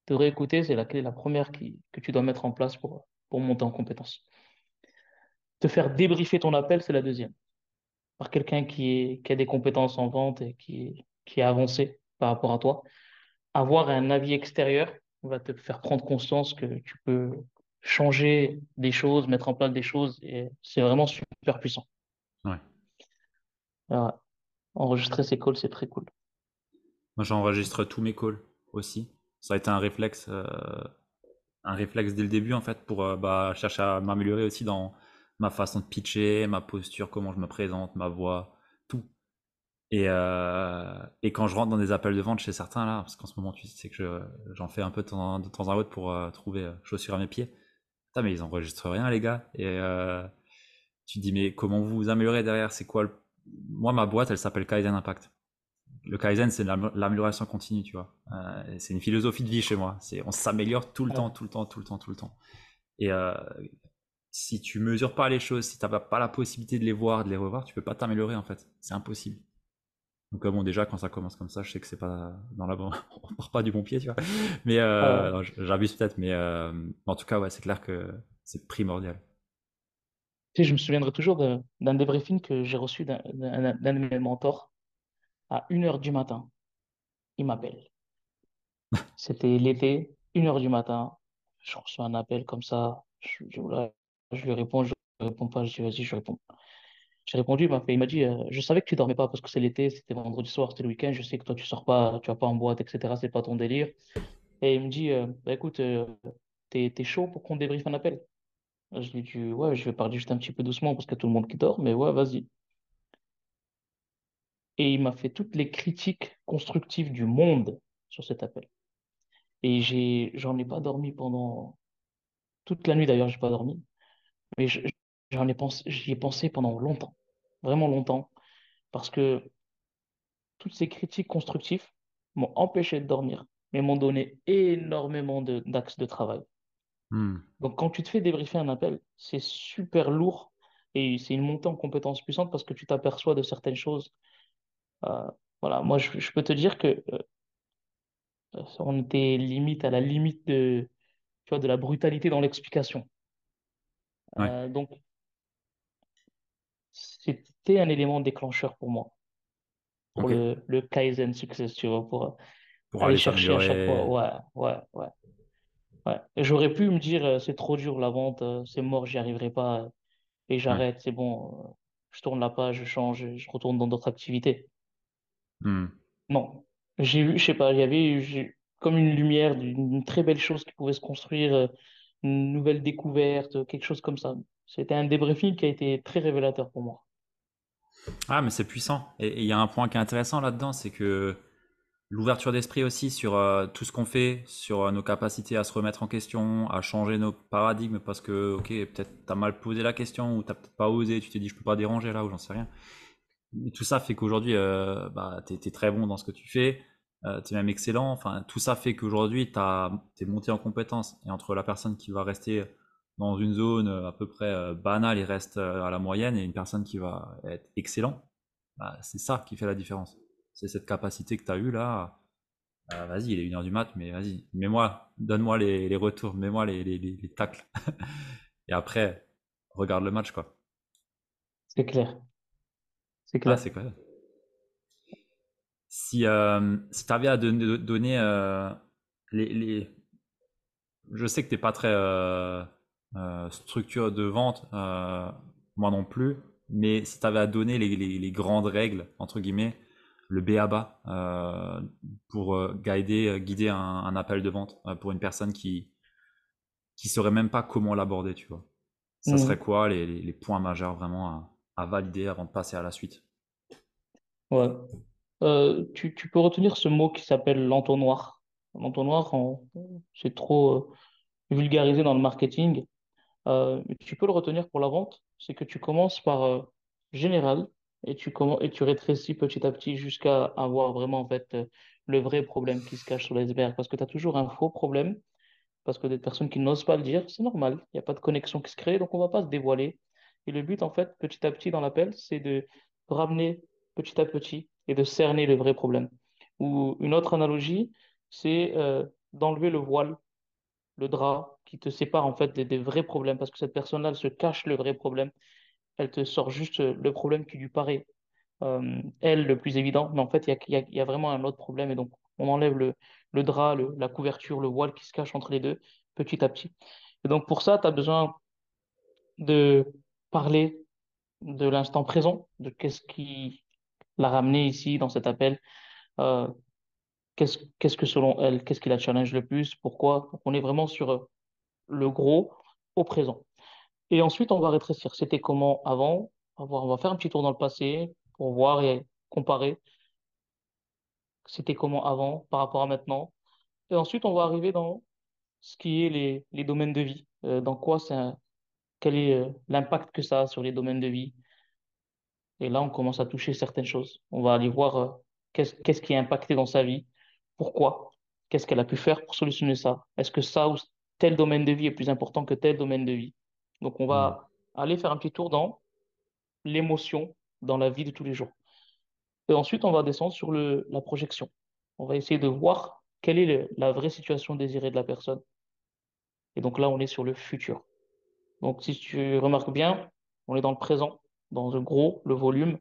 Speaker 2: Te réécouter, c'est la clé, la première que tu dois mettre en place pour, pour monter en compétence. Te faire débriefer ton appel, c'est la deuxième. Par quelqu'un qui a des compétences en vente et qui, est- qui est avancé par rapport à toi. Avoir un avis extérieur va te faire prendre conscience que tu peux changer des choses, mettre en place des choses et c'est vraiment super puissant.
Speaker 1: Ouais.
Speaker 2: Voilà. enregistrer ses calls, c'est très cool.
Speaker 1: Moi, j'enregistre tous mes calls aussi. Ça a été un réflexe, euh, un réflexe dès le début, en fait, pour euh, bah, chercher à m'améliorer aussi dans ma façon de pitcher, ma posture, comment je me présente, ma voix, tout. Et, euh, et quand je rentre dans des appels de vente chez certains, là, parce qu'en ce moment, tu sais que j'en fais un peu de temps, de temps autre pour trouver chaussures à mes pieds. Putain, mais ils enregistrent rien, les gars. Et tu te dis, mais comment vous vous améliorez derrière? C'est quoi le... Moi, ma boîte, elle s'appelle Kaizen Impact. Le Kaizen, c'est l'amélioration continue, tu vois. Euh, c'est une philosophie de vie chez moi. C'est on s'améliore tout le temps, tout le temps, tout le temps, tout le temps. Et euh, si tu mesures pas les choses, si tu n'as pas la possibilité de les voir, de les revoir, tu peux pas t'améliorer en fait. C'est impossible. Donc euh, bon, déjà quand ça commence comme ça, je sais que c'est pas dans la bonne, (laughs) on part pas du bon pied, tu vois. Mais euh, j'abuse peut-être, mais en tout cas, ouais, c'est clair que c'est primordial
Speaker 2: je me souviendrai toujours d'un débriefing que j'ai reçu d'un de mes mentors à 1h du matin. Il m'appelle. (laughs) C'était l'été, 1h du matin. Je reçois un appel comme ça. Je, lui réponds, je ne réponds pas. Je dis, vas-y, je réponds. J'ai répondu, il m'a dit, euh, je savais que tu dormais pas parce que c'est l'été, c'était vendredi soir, c'était le week-end. Je sais que toi, tu sors pas, tu vas pas en boîte, etc. C'est pas ton délire. Et il me dit, euh, bah, écoute, euh, t'es, es chaud pour qu'on débriefe un appel? Je lui ai dit, ouais, je vais parler juste un petit peu doucement parce qu'il y a tout le monde qui dort, mais ouais, vas-y. Et il m'a fait toutes les critiques constructives du monde sur cet appel. Et j'en ai pas dormi pendant toute la nuit d'ailleurs, j'ai pas dormi. Mais j'en ai pensé, j'y ai pensé pendant longtemps, vraiment longtemps, parce que toutes ces critiques constructives m'ont empêché de dormir, mais m'ont donné énormément d'axes de travail. Hmm. Donc, quand tu te fais débriefer un appel, c'est super lourd et c'est une montée en compétences puissante parce que tu t'aperçois de certaines choses. Euh, voilà, moi, je, peux te dire que euh, on était limite à la limite de, tu vois, de la brutalité dans l'explication. Euh, donc, c'était un élément déclencheur pour moi, pour le, le Kaizen Success, tu vois, pour,
Speaker 1: pour aller chercher à chaque fois.
Speaker 2: Ouais, ouais, ouais. Ouais. J'aurais pu me dire, euh, c'est trop dur la vente, euh, c'est mort, j'y arriverai pas, et j'arrête, c'est bon, euh, je tourne la page, je change, je retourne dans d'autres activités.
Speaker 1: Hmm.
Speaker 2: Non. J'ai vu, je sais pas, il y avait comme une lumière d'une très belle chose qui pouvait se construire, une nouvelle découverte, quelque chose comme ça. C'était un débriefing qui a été très révélateur pour moi.
Speaker 1: Ah, mais c'est puissant. Et il y a un point qui est intéressant là-dedans, c'est que l'ouverture d'esprit aussi sur euh, tout ce qu'on fait, sur euh, nos capacités à se remettre en question, à changer nos paradigmes parce que, ok, peut-être t'as mal posé la question ou t'as peut-être pas osé, tu t'es dit je peux pas déranger là ou j'en sais rien. Tout ça fait qu'aujourd'hui, euh, bah, t'es es très bon dans ce que tu fais, euh, t'es même excellent. Enfin, tout ça fait qu'aujourd'hui, t'es monté en compétence. Et entre la personne qui va rester dans une zone à peu près banale et reste à la moyenne et une personne qui va être excellent, bah, c'est ça qui fait la différence c'est cette capacité que tu as eue là. Euh, vas-y, il est 1h du mat, mais vas-y, mets-moi, donne-moi les, retours, mets-moi les, les, tacles. (laughs) Et après, regarde le match, quoi.
Speaker 2: C'est clair. C'est clair.
Speaker 1: c'est clair. Si, euh, si tu à donner, euh, les, Je sais que tu n'es pas très structure de vente, moi non plus, mais si tu avais à donner les, grandes règles, entre guillemets, le BABA euh, pour euh, guider, euh, guider un, appel de vente pour une personne qui qui saurait même pas comment l'aborder, tu vois. Ça mmh. serait quoi les, points majeurs vraiment à, valider avant de passer à la suite?
Speaker 2: Ouais. Tu, peux retenir ce mot qui s'appelle l'entonnoir. L'entonnoir, c'est trop vulgarisé dans le marketing. tu peux le retenir pour la vente, c'est que tu commences par général, et tu, et rétrécis petit à petit jusqu'à avoir vraiment en fait euh, le vrai problème qui se cache sous l'iceberg. Parce que tu as toujours un faux problème, parce que des personnes qui n'osent pas le dire, c'est normal. Il n'y a pas de connexion qui se crée, donc on ne va pas se dévoiler. Et le but, en fait, petit à petit dans l'appel, c'est de ramener petit à petit et de cerner le vrai problème. Ou une autre analogie, c'est euh, d'enlever le voile, le drap qui te sépare en fait des, vrais problèmes, parce que cette personne-là, elle se cache le vrai problème elle te sort juste euh, le problème qui lui paraît, euh, elle, le plus évident, mais en fait, il y a, vraiment un autre problème, et donc on enlève le, drap, la couverture, le voile qui se cache entre les deux, petit à petit. Et donc pour ça, tu as besoin de parler de l'instant présent, de qu'est-ce qui, la ramener ici dans cet appel. Euh, qu'est-ce, que selon elle, qu'est-ce qui la challenge le plus, pourquoi? on est vraiment sur euh, le gros au présent. Et ensuite, on va rétrécir. C'était comment avant? On va, faire un petit tour dans le passé pour voir et comparer. C'était comment avant par rapport à maintenant? Et ensuite, on va arriver dans ce qui est les, domaines de vie. Euh, dans quoi c'est quel est l'impact que ça a sur les domaines de vie? Et là, on commence à toucher certaines choses. On va aller voir euh, qu'est-ce qui est impacté dans sa vie, pourquoi, qu'est-ce qu'elle a pu faire pour solutionner ça. Est-ce que ça ou tel domaine de vie est plus important que tel domaine de vie? Donc, on va aller faire un petit tour dans l'émotion dans la vie de tous les jours. Et ensuite, on va descendre sur le, la projection. On va essayer de voir quelle est le- la vraie situation désirée de la personne. Et donc là, on est sur le futur. Donc, si tu remarques bien, on est dans le présent, dans le gros, le volume.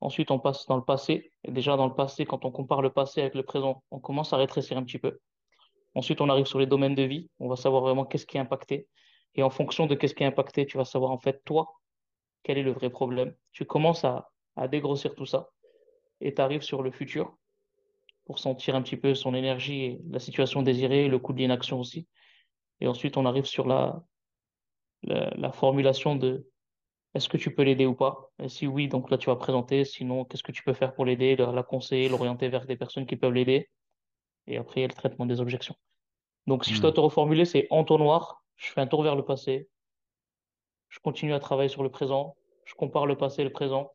Speaker 2: Ensuite, on passe dans le passé. Et déjà, dans le passé, quand on compare le passé avec le présent, on commence à rétrécir un petit peu. Ensuite, on arrive sur les domaines de vie. On va savoir vraiment qu'est-ce qui est impacté. Et en fonction de qu'est-ce qui est impacté, tu vas savoir en fait, toi, quel est le vrai problème. Tu commences à, à dégrossir tout ça et tu arrives sur le futur pour sentir un petit peu son énergie la situation désirée, le coût de l'inaction aussi. Et ensuite, on arrive sur la formulation de est-ce que tu peux l'aider ou pas? Et si oui, donc là, tu vas présenter. Sinon, qu'est-ce que tu peux faire pour l'aider, la, la conseiller, l'orienter vers des personnes qui peuvent l'aider. Et après, il y a le traitement des objections. Donc, si je
Speaker 1: Hmm.
Speaker 2: dois te reformuler, c'est entonnoir, je fais un tour vers le passé, je continue à travailler sur le présent, je compare le passé et le présent,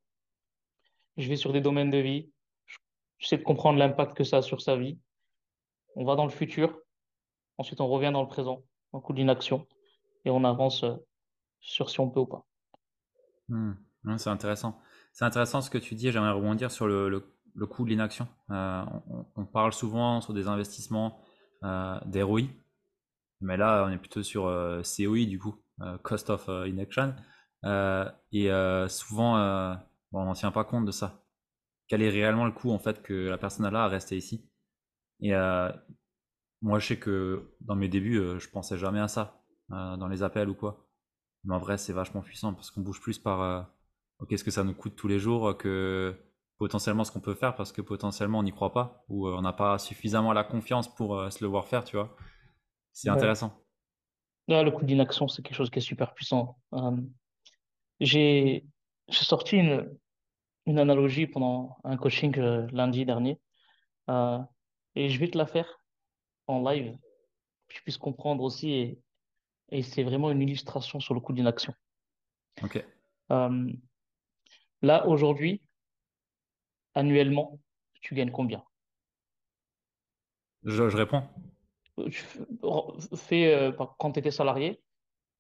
Speaker 2: je vais sur des domaines de vie, je- j'essaie de comprendre l'impact que ça a sur sa vie. On va dans le futur, ensuite on revient dans le présent, en coup d'inaction, et on avance euh, sur si on peut ou pas.
Speaker 1: Hmm. C'est intéressant. C'est intéressant ce que tu dis. J'aimerais rebondir sur le, coût de l'inaction. Euh, on, parle souvent sur des investissements euh, mais là, on est plutôt sur euh, COI du coup, euh, Cost of Inaction. Et souvent, on n'en tient pas compte de ça. Quel est réellement le coût en fait que la personne a là à rester ici? Et moi, je sais que dans mes débuts, je pensais jamais à ça dans les appels ou quoi. Mais en vrai, c'est vachement puissant parce qu'on bouge plus par euh, ce que ça nous coûte tous les jours que potentiellement ce qu'on peut faire parce que potentiellement on n'y croit pas ou euh, on n'a pas suffisamment la confiance pour euh, se le voir faire, tu vois. C'est
Speaker 2: Ouais.
Speaker 1: intéressant.
Speaker 2: Là, le coup d'inaction, c'est quelque chose qui est super puissant. Euh, j'ai sorti une, une analogie pendant un coaching euh, lundi dernier, euh, et je vais te la faire en live, que tu puisses comprendre aussi, et, et c'est vraiment une illustration sur le coup d'inaction.
Speaker 1: Ok.
Speaker 2: Euh, là, aujourd'hui, annuellement, tu gagnes combien?
Speaker 1: Je, je réponds.
Speaker 2: Tu Fais, euh, quand tu étais salarié,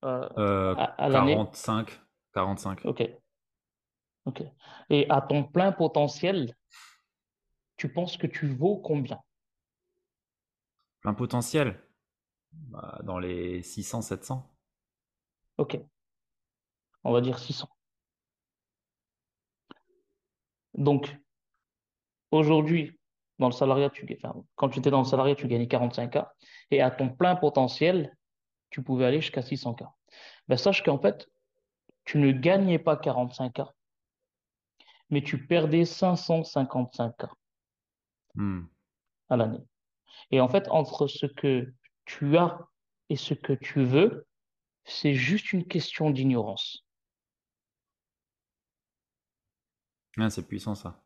Speaker 2: euh,
Speaker 1: Euh,
Speaker 2: à, à l'année,
Speaker 1: 45, 45.
Speaker 2: ok, ok. Et à ton plein potentiel, tu penses que tu vaux combien?
Speaker 1: Plein potentiel? Bah, dans les 600, 700.
Speaker 2: Ok, on va dire 600. Donc, aujourd'hui, dans le salariat, tu, enfin, quand tu étais dans le salariat, tu gagnais 45K, et à ton plein potentiel, tu pouvais aller jusqu'à 600K. Ben, sache qu'en fait, tu ne gagnais pas 45K, mais tu perdais 555K
Speaker 1: Hmm.
Speaker 2: à l'année. Et en fait, entre ce que tu as et ce que tu veux, c'est juste une question d'ignorance.
Speaker 1: Ouais, c'est puissant ça.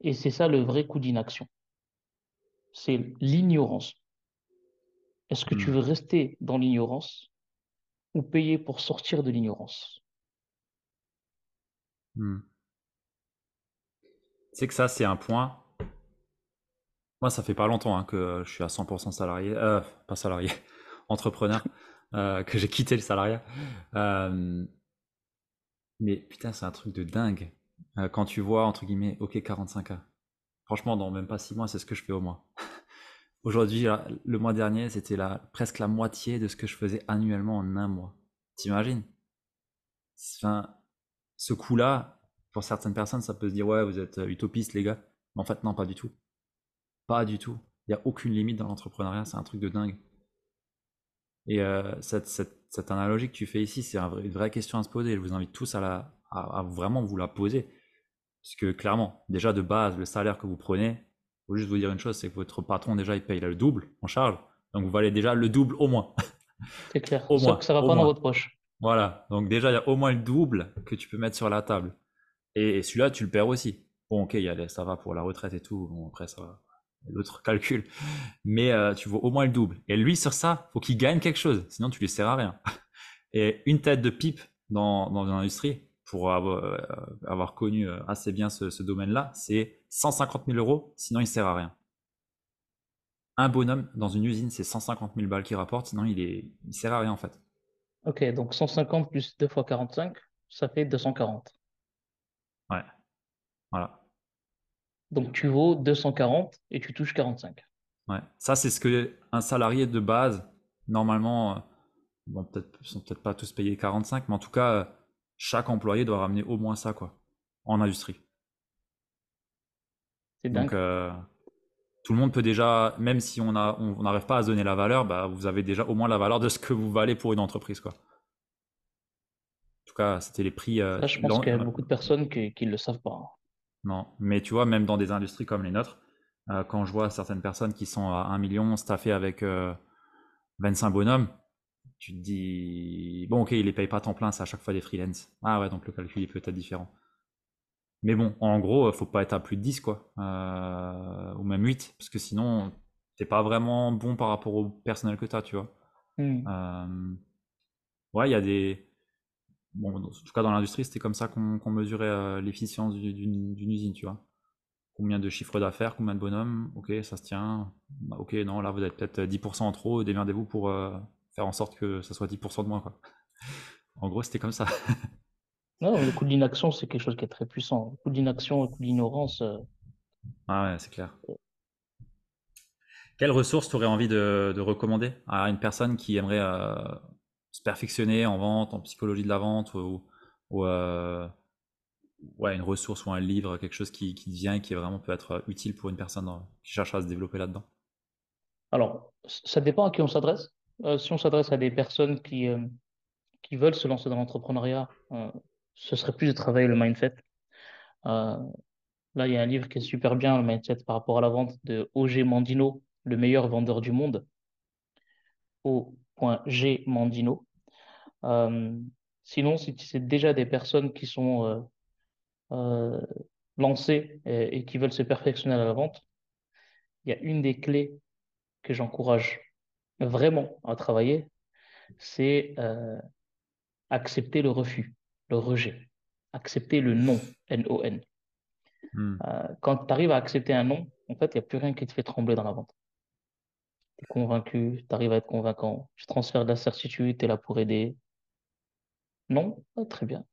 Speaker 2: Et c'est ça le vrai coup d'inaction. C'est l'ignorance. Est-ce que tu
Speaker 1: Hmm.
Speaker 2: veux rester dans l'ignorance ou payer pour sortir de l'ignorance?
Speaker 1: Hmm. C'est que ça, c'est un point. Ça fait pas longtemps hein, que je suis à 100% salarié, euh, pas salarié, (laughs) entrepreneur, euh, que j'ai quitté le salariat. Euh, mais putain, c'est un truc de dingue. Quand tu vois, entre guillemets, ok, 45K. Franchement, dans même pas 6 mois, c'est ce que je fais au mois. (laughs) Aujourd'hui, le mois dernier, c'était presque la moitié de ce que je faisais annuellement en un mois. T'imagines? Ce coup-là, pour certaines personnes, ça peut se dire, ouais, vous êtes utopistes, les gars. Mais en fait, non, pas du tout. Pas du tout. Il n'y a aucune limite dans l'entrepreneuriat, c'est un truc de dingue. Et euh, cette, cette, cette analogie que tu fais ici, c'est un vrai- une vraie question à se poser. Je vous invite tous à, la, à, à vraiment vous la poser. Parce que clairement, déjà de base, le salaire que vous prenez, faut juste vous dire une chose, c'est que votre patron déjà il paye le double en charge, donc vous valez déjà le double au moins. (laughs)
Speaker 2: C'est clair. Au moins. que ça va pas dans votre poche.
Speaker 1: Voilà. Donc déjà il y a au moins le double que tu peux mettre sur la table. Et, celui-là tu le perds aussi. Bon ok, ça va pour la retraite et tout. Bon après ça va l'autre calcul. Mais euh, tu vois au moins le double. Et lui, sur ça, faut qu'il gagne quelque chose. Sinon, tu lui sers à rien. (laughs) Et une tête de pipe dans, dans industrie, pour avoir, euh, avoir connu euh, assez bien ce, domaine-là, c'est 150 000 euros, sinon il sert à rien. Un bonhomme dans une usine, c'est 150 000 balles qui rapporte, sinon il, est, il sert à rien en fait.
Speaker 2: Ok, donc 150 plus 2 fois 45, ça fait 240.
Speaker 1: Ouais, voilà.
Speaker 2: Donc tu vaux 240 et tu touches 45.
Speaker 1: Ouais, ça c'est ce que un salarié de base, normalement, euh, bon, peut-être sont peut-être pas tous payés 45, mais en tout cas, chaque employé doit ramener au moins ça, quoi, en industrie.
Speaker 2: C'est dingue.
Speaker 1: Donc, euh, tout le monde peut déjà, même si on n'arrive on, pas à donner la valeur, bah, vous avez déjà au moins la valeur de ce que vous valez pour une entreprise, quoi. En tout cas, c'était les prix.
Speaker 2: Euh, ça, je pense qu'il y a beaucoup de personnes qui ne le savent pas.
Speaker 1: Non, mais tu vois, même dans des industries comme les nôtres, euh, quand je vois certaines personnes qui sont à 1 million staffées avec 25 bonhommes, tu te dis, bon, ok, il les paye pas temps plein, c'est à chaque fois des freelance. Ah ouais, donc le calcul est peut-être différent. Mais bon, en gros, faut pas être à plus de 10, quoi. Euh, ou même 8, parce que sinon, t'es pas vraiment bon par rapport au personnel que tu as, tu vois. Hmm. Euh, ouais, il y a des. Bon, en tout cas, dans l'industrie, c'était comme ça qu'on mesurait euh, l'efficience d'une usine, tu vois. Combien de chiffres d'affaires, combien de bonhommes, ok, ça se tient. Bah, ok, non, là, vous êtes peut-être 10% en trop, démerdez-vous pour faire en sorte que ça soit 10% de moins. Quoi. (laughs) En gros, c'était comme ça. (laughs)
Speaker 2: non, le coup de l'inaction, c'est quelque chose qui est très puissant. Le coup de l'inaction, le coup de l'ignorance. Euh,
Speaker 1: ah ouais, c'est clair. Quelle ressource tu aurais envie de, recommander à une personne qui aimerait euh, se perfectionner en vente, en psychologie de la vente, ou, euh, ouais, une ressource ou un livre, quelque chose qui, qui vient et qui vraiment peut être utile pour une personne qui cherche à se développer là-dedans
Speaker 2: Alors, ça dépend à qui on s'adresse. Euh, si on s'adresse à des personnes qui, euh, qui veulent se lancer dans l'entrepreneuriat, euh, ce serait plus de travailler le mindset. là, il y a un livre qui est super bien, le mindset par rapport à la vente de O.G. Mandino, le meilleur vendeur du monde. O.G. Mandino. Sinon, si c'est déjà des personnes qui sont lancées et, et qui veulent se perfectionner à la vente, il y a une des clés que j'encourage vraiment à travailler, c'est euh, accepter le refus, le rejet, accepter le non, N-O-N. Hmm. Euh, quand tu arrives à accepter un non, en fait, il n'y a plus rien qui te fait trembler dans la vente. Tu es convaincu, tu arrives à être convaincant, tu transfères de la certitude, tu es là pour aider. Non, ah, très bien.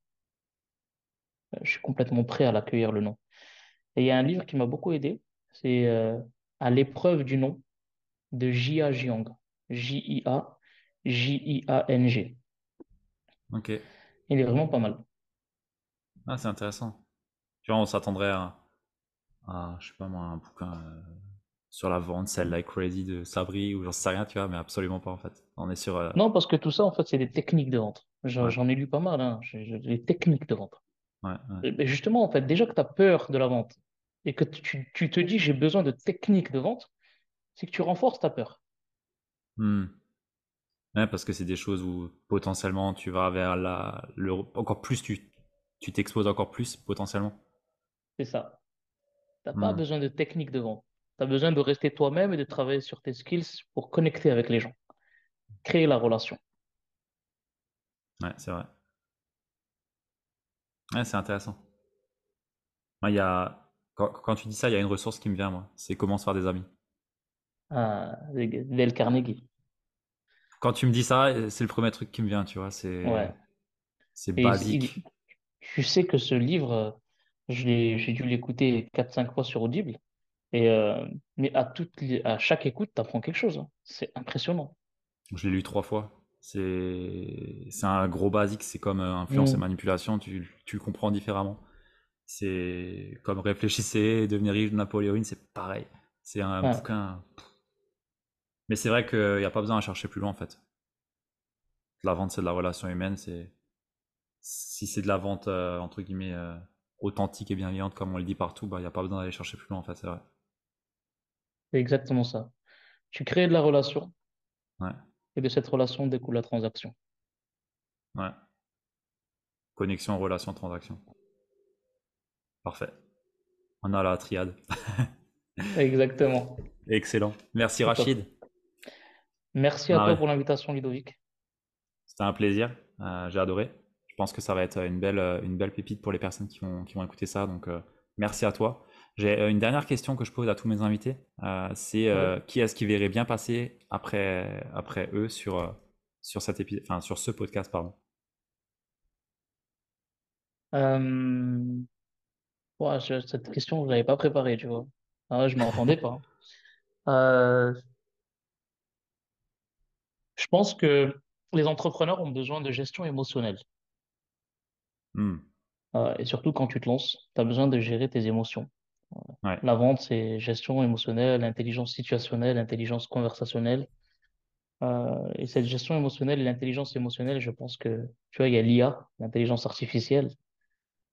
Speaker 2: Euh, je suis complètement prêt à l'accueillir, le non. Et il y a un livre qui m'a beaucoup aidé, c'est À l'épreuve du non de Jia Jiang. J-I-A, J-I-A-N-G.
Speaker 1: Ok.
Speaker 2: Il est vraiment pas mal.
Speaker 1: Ah, c'est intéressant. Tu vois, on s'attendrait à, à, je sais pas moi, un bouquin euh, sur la vente, celle like crazy de Sabri ou j'en sais rien, tu vois, mais absolument pas en fait. On est sur. Euh,
Speaker 2: non, parce que tout ça, en fait, c'est des techniques de vente. J'en ai lu pas mal, hein. des techniques de vente.
Speaker 1: Ouais,
Speaker 2: justement, en fait, déjà que tu as peur de la vente et que tu, tu te dis j'ai besoin de techniques de vente, c'est que tu renforces ta peur.
Speaker 1: Hmm. Ouais, parce que c'est des choses où potentiellement tu vas vers la, le, encore plus, tu, tu t'exposes encore plus potentiellement.
Speaker 2: C'est ça. Tu n'as pas hmm. besoin de technique de vente. Tu as besoin de rester toi-même et de travailler sur tes skills pour connecter avec les gens. Créer la relation.
Speaker 1: Ouais, c'est vrai. Ouais, c'est intéressant. Moi, il y a, quand, quand, tu dis ça, il y a une ressource qui me vient, moi. C'est comment se faire des amis.
Speaker 2: Ah, Dale Carnegie.
Speaker 1: Quand tu me dis ça, c'est le premier truc qui me vient, tu vois. C'est c'est basique.
Speaker 2: tu sais que ce livre, j'ai dû l'écouter 4-5 fois sur Audible. Et euh, mais à, toutes à chaque écoute, tu apprends quelque chose. Hein. C'est impressionnant.
Speaker 1: Je l'ai lu trois fois. C'est un gros basique. C'est comme euh, influence et mm. manipulation. Tu, tu le comprends différemment. C'est comme réfléchissez, devenir riche de Napoléon, c'est pareil. C'est un bouquin. Mais c'est vrai qu'il n'y a pas besoin de chercher plus loin en fait. La vente, c'est de la relation humaine. C'est si c'est de la vente euh, entre guillemets euh, authentique et bienveillante comme on le dit partout, bah, il n'y a pas besoin d'aller chercher plus loin en fait, c'est vrai.
Speaker 2: C'est exactement ça. Tu crées de la relation
Speaker 1: Ouais,
Speaker 2: et de cette relation découle la transaction.
Speaker 1: ouais. Connexion, relation, transaction. Parfait. On a la triade. (laughs)
Speaker 2: Exactement.
Speaker 1: Excellent. Merci. Rachid.
Speaker 2: Merci à toi pour l'invitation, Ludovic.
Speaker 1: C'était un plaisir. Euh, j'ai adoré. Je pense que ça va être une belle, euh, une belle pépite pour les personnes qui vont, qui vont écouter ça. Donc, euh, merci à toi. J'ai euh, une dernière question que je pose à tous mes invités. Euh, c'est euh, qui est-ce qui verrait bien passer après, après eux sur, sur, cet épi- enfin, sur ce podcast, pardon?
Speaker 2: Euh, ouais, je- cette question, je l'avais pas préparée, tu vois. Ah je m'en attendais pas. Euh, je pense que les entrepreneurs ont besoin de gestion émotionnelle.
Speaker 1: Hmm.
Speaker 2: Euh, et surtout quand tu te lances, tu as besoin de gérer tes émotions.
Speaker 1: Ouais,
Speaker 2: La vente, c'est gestion émotionnelle, intelligence situationnelle, intelligence conversationnelle. Euh, et cette gestion émotionnelle et l'intelligence émotionnelle, je pense que, tu vois, il y a l'IA, l'intelligence artificielle,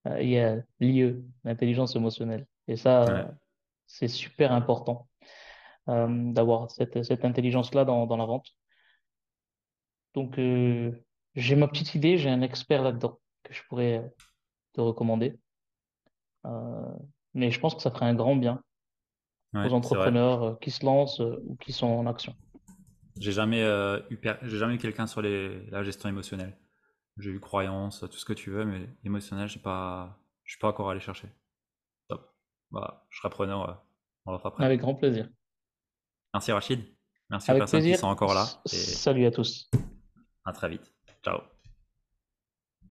Speaker 2: euh, il y a l'IE, l'intelligence émotionnelle. Et ça,
Speaker 1: ouais,
Speaker 2: c'est super important euh, d'avoir cette, cette intelligence-là dans, dans la vente. Donc, j'ai ma petite idée, j'ai un expert là-dedans que je pourrais te recommander. Mais je pense que ça ferait un grand bien
Speaker 1: ouais,
Speaker 2: aux entrepreneurs euh, qui se lancent euh, ou qui sont en action.
Speaker 1: J'ai jamais euh, eu, per- jamais eu quelqu'un sur les, la gestion émotionnelle. J'ai eu croyance, tout ce que tu veux, mais émotionnel, j'ai pas, je suis pas encore allé chercher. Top. Bah, je serai preneur, euh, on va faire après.
Speaker 2: Avec grand plaisir.
Speaker 1: Merci Rachid. Merci aux
Speaker 2: Avec
Speaker 1: personnes qui sont encore là et
Speaker 2: Salut à tous.
Speaker 1: à très vite. Ciao.